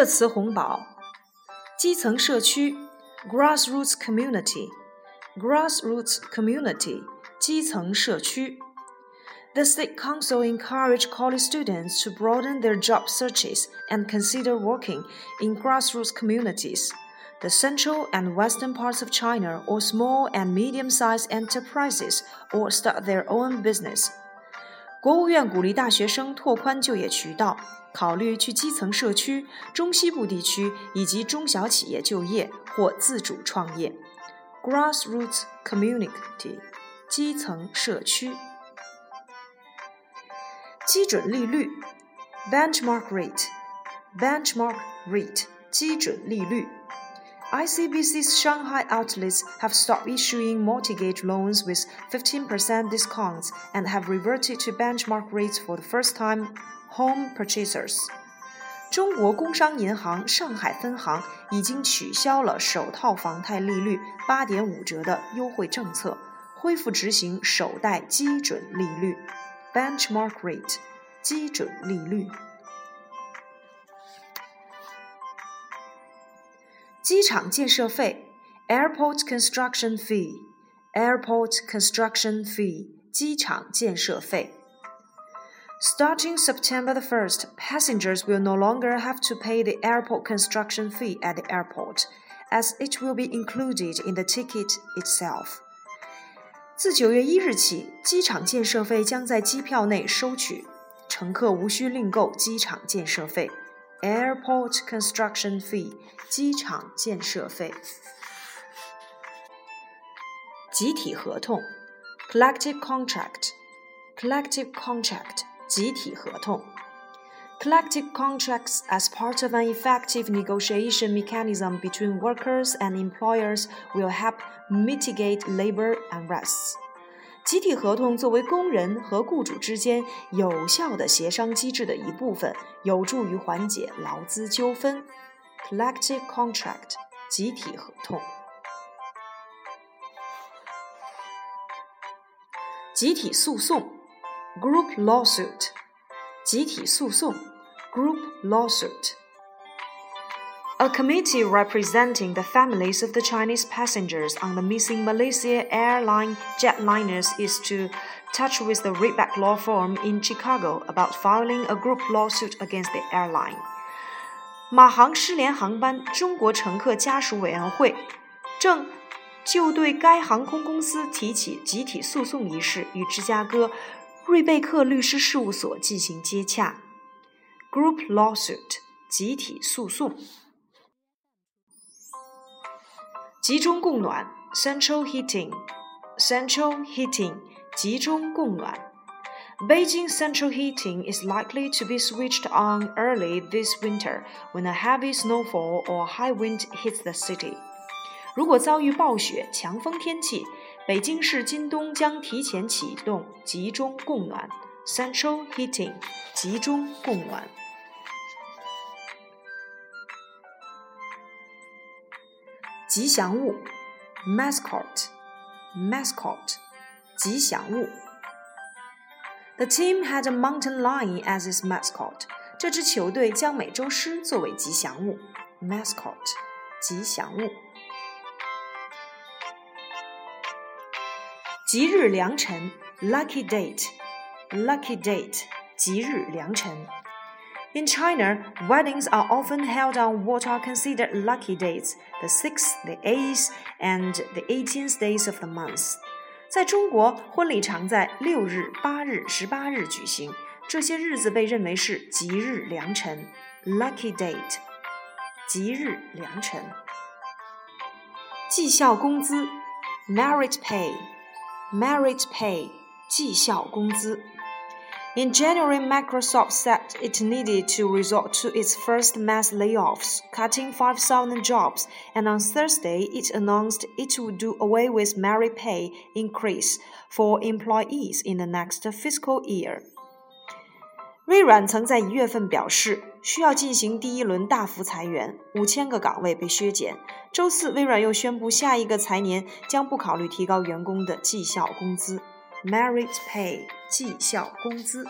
热词红宝，基层社区 （grassroots community），grassroots community，基层社区。The State Council encouraged college students to broaden their job searches and consider working in grassroots communities. The central and western parts of China, or small and medium sized enterprises, or start their own business. 国务院鼓励大学生拓宽就业渠道，考虑去基层社区、中西部地区以及中小企业就业或自主创业。Grassroots community，基层社区。基准利率 benchmark rate，benchmark rate 基准利率。ICBC's Shanghai outlets have stopped issuing mortgage loans with 15% discounts and have reverted to benchmark rates for the first time home purchasers. 中国工商银行上海分行已经取消了首套房贷利率八点五折的优惠政策，恢复执行首贷基准利率。benchmark rate 基准利率。 机场建设费 airport construction fee airport construction fee 机场建设费。Starting September the 1st, passengers will no longer have to pay the airport construction fee at the airport, as it will be included in the ticket itself. 自九月一日起，机场建设费将在机票内收取，乘客无需另购机场建设费 （Airport Construction Fee）。机场建设费。集体合同 （Collective Contract），Collective Contract，集体合同。Collective contracts, as part of an effective negotiation mechanism between workers and employers, will help mitigate labor unrest. 集体合同作为工人和雇主之间有效的协商机制的一部分，有助于缓解劳资纠纷。Collective contract，集体合同。集体诉讼，Group lawsuit，集体诉讼。Group lawsuit. A committee representing the families of the Chinese passengers on the missing Malaysia airline jetliners is to touch with the Ribbeck Law Firm in Chicago about filing a group lawsuit against the airline. 马航失联航班中国乘客家属委员会正就对该航空公司提起集体诉讼一事与芝加哥瑞贝克律师事务所进行接洽。Group lawsuit 集体诉讼。集中供暖 central heating central heating 集中供暖。Beijing central heating is likely to be switched on early this winter when a heavy snowfall or high wind hits the city. 如果遭遇暴雪、强风天气，北京市今冬将提前启动集中供暖 （central heating） 集中供暖。 吉祥物，mascot，mascot，吉祥物。The team had a mountain lion as its mascot。这支球队将美洲狮作为吉祥物，mascot，吉祥物。吉日良辰，lucky date，lucky date，吉日良辰。 In China, weddings are often held on what are considered lucky dates, the 6th, the 8th, and the 18th days of the month. 在中国，婚礼常在六日、八日、十八日举行，这些日子被认为是吉日良辰 （lucky date）。吉日良辰。绩效工资 （merit pay），merit pay，绩效工资。 In January, Microsoft said it needed to resort to its first mass layoffs, cutting 5,000 jobs, and on Thursday, it announced it would do away with merit pay increase for employees in the next fiscal year. 微软曾在一月份表示，需要进行第一轮大幅裁员，五千个岗位被削减。周四，微软又宣布，下一个财年将不考虑提高员工的绩效工资。 Merit pay 绩效工资。